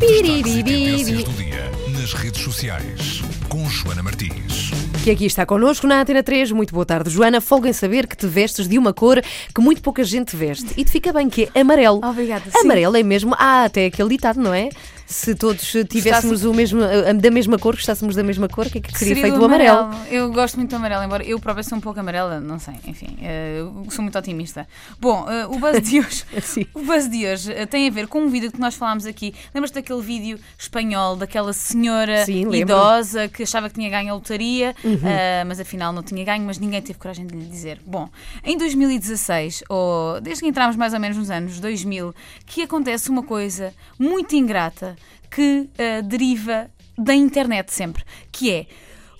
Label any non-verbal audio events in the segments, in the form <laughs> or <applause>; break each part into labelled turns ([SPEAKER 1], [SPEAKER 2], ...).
[SPEAKER 1] Tendências do dia nas redes sociais com Joana Martins.
[SPEAKER 2] Que aqui está connosco na Antena 3. Muito boa tarde, Joana. Folga em saber que te vestes de uma cor que muito pouca gente veste. E te fica bem, que é amarelo.
[SPEAKER 3] Obrigada, sim.
[SPEAKER 2] Amarelo é mesmo. Ah, até aquele ditado, não é? Se todos tivéssemos o mesmo, a- da mesma cor, gostássemos da mesma cor, o que é que seria, feito
[SPEAKER 3] do
[SPEAKER 2] do amarelo?
[SPEAKER 3] Eu gosto muito do amarelo, embora eu própria sou um pouco amarela, não sei, enfim, eh, eu sou muito otimista. Bom, eh, o buzz de hoje, <laughs> o buzz de hoje eh, tem a ver com um vídeo que nós falámos aqui. Lembras-te daquele vídeo espanhol daquela senhora
[SPEAKER 2] Sim. Uhum.
[SPEAKER 3] idosa que achava que tinha ganho a lotaria, eh, mas afinal não tinha ganho, mas ninguém teve coragem de lhe dizer. Bom, em 2016, ou desde que entramos mais ou menos nos anos 2000, que acontece uma coisa muito ingrata que eh, deriva da internet sempre, que é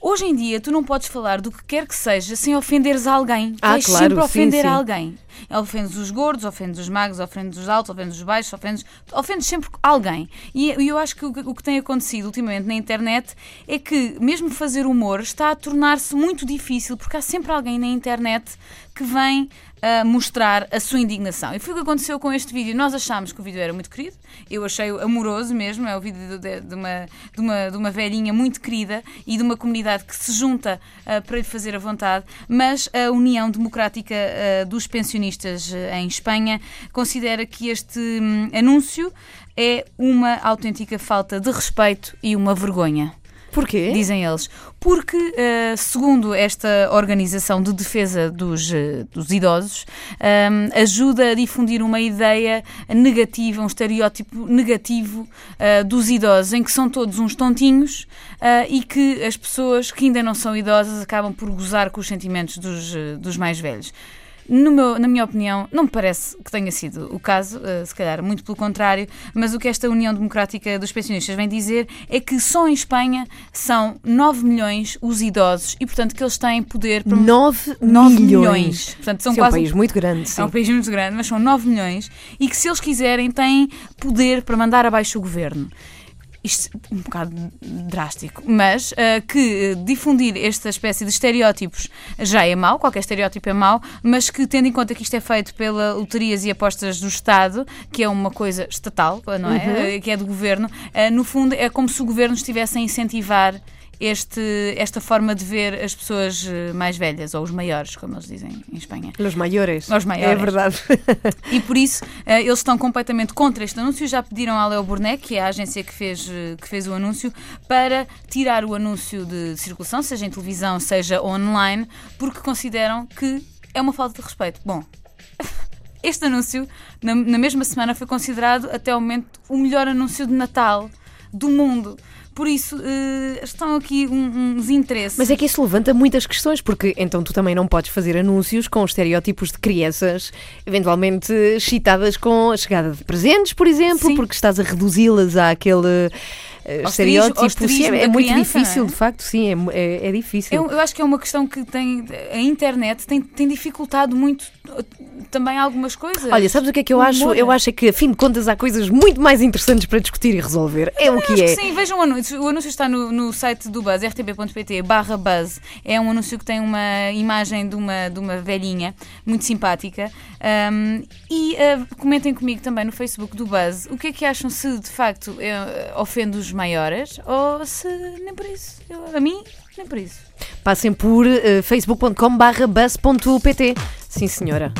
[SPEAKER 3] Hoje em dia, tu não podes falar do que quer que seja sem ofenderes alguém.
[SPEAKER 2] Ah,
[SPEAKER 3] vais
[SPEAKER 2] claro,
[SPEAKER 3] sempre
[SPEAKER 2] sim,
[SPEAKER 3] ofender
[SPEAKER 2] sim.
[SPEAKER 3] alguém. Ofendes os gordos, ofendes os magros, ofendes os altos, ofendes os baixos, ofendes, ofendes sempre alguém. E e eu acho que o, que o que tem acontecido ultimamente na internet é que, mesmo fazer humor, está a tornar-se muito difícil, porque há sempre alguém na internet que vem ah, mostrar a sua indignação. E foi o que aconteceu com este vídeo. Nós achámos que o vídeo era muito querido, eu achei-o amoroso mesmo. É o vídeo de, de uma, de, uma, de uma velhinha muito querida e de uma comunidade que se junta ah, para lhe fazer a vontade. Mas a União Democrática ah, dos Pensionistas ah, em Espanha considera que este hum, anúncio é uma autêntica falta de respeito e uma vergonha
[SPEAKER 2] Porquê?
[SPEAKER 3] dizem eles. Porque, eh, segundo esta organização de defesa dos, eh, dos idosos, ehm, ajuda a difundir uma ideia negativa, um estereótipo negativo eh, dos idosos, em que são todos uns tontinhos e que as pessoas que ainda não são idosas acabam por gozar com os sentimentos dos, dos mais velhos. Meu- na minha opinião, não me parece que tenha sido o caso, eh, se calhar muito pelo contrário, mas o que esta União Democrática dos Pensionistas vem dizer é que só em Espanha são 9 milhões os idosos e, portanto, que eles têm poder para
[SPEAKER 2] 9
[SPEAKER 3] 9
[SPEAKER 2] milhões.
[SPEAKER 3] milhões. Portanto, são
[SPEAKER 2] Isso é um
[SPEAKER 3] quase
[SPEAKER 2] país muito grande, sim.
[SPEAKER 3] é um país muito grande, mas são 9 milhões e que, se eles quiserem, têm poder para mandar abaixo o governo. Isto é um bocado drástico, mas ah, que ah, difundir esta espécie de estereótipos já é mau, qualquer estereótipo é mau, mas que, tendo em conta que isto é feito pela loterias e apostas do Estado, que é uma coisa estatal, não é? Ah, Que é do governo, ah, no fundo é como se o governo estivesse a incentivar este, esta forma de ver as pessoas eh, mais velhas, ou os maiores, como eles dizem em Espanha.
[SPEAKER 2] Os maiores.
[SPEAKER 3] Os maiores.
[SPEAKER 2] É verdade. <laughs>
[SPEAKER 3] E por isso eh, eles estão completamente contra este anúncio. Já pediram à Leo Burnet, que é a agência que fez, eh, que fez o anúncio, para tirar o anúncio de circulação, seja em televisão, seja online, porque consideram que é uma falta de respeito. Bom. <laughs> Este anúncio, na, na mesma semana, foi considerado até o momento o melhor anúncio de Natal do mundo. Por isso, eh, estão aqui um- uns interesses.
[SPEAKER 2] Mas é que isso levanta muitas questões, porque então tu também não podes fazer anúncios com estereótipos de crianças, eventualmente excitadas com a chegada de presentes, por exemplo,
[SPEAKER 3] Sim.
[SPEAKER 2] porque estás a reduzi-las àquele eh,
[SPEAKER 3] Ao
[SPEAKER 2] estereótipo.
[SPEAKER 3] esterismo- ao
[SPEAKER 2] Sim, é,
[SPEAKER 3] da
[SPEAKER 2] muito
[SPEAKER 3] criança,
[SPEAKER 2] difícil,
[SPEAKER 3] é?
[SPEAKER 2] de facto, sim, é, é, é difícil.
[SPEAKER 3] Eu, eu acho que é uma questão que tem. A internet tem, tem dificultado muito uh, também algumas coisas.
[SPEAKER 2] Olha, sabes o que é que eu acho? Eu acho é que, a fim de contas, há coisas muito mais interessantes para discutir e resolver. É o
[SPEAKER 3] Acho
[SPEAKER 2] que
[SPEAKER 3] que
[SPEAKER 2] é.
[SPEAKER 3] sim, vejam o anúncio. O anúncio está no, no site do Buzz, rtp.pt barra Buzz. É um anúncio que tem uma imagem de uma, de uma velhinha muito simpática. Um, e uh, comentem comigo também no Facebook do Buzz o que é que acham se de facto eh, ofende os maiores ou se nem por isso. Eu- a mim, nem por isso.
[SPEAKER 2] Passem por eh, facebook.com/bus.pt. Sim, senhora.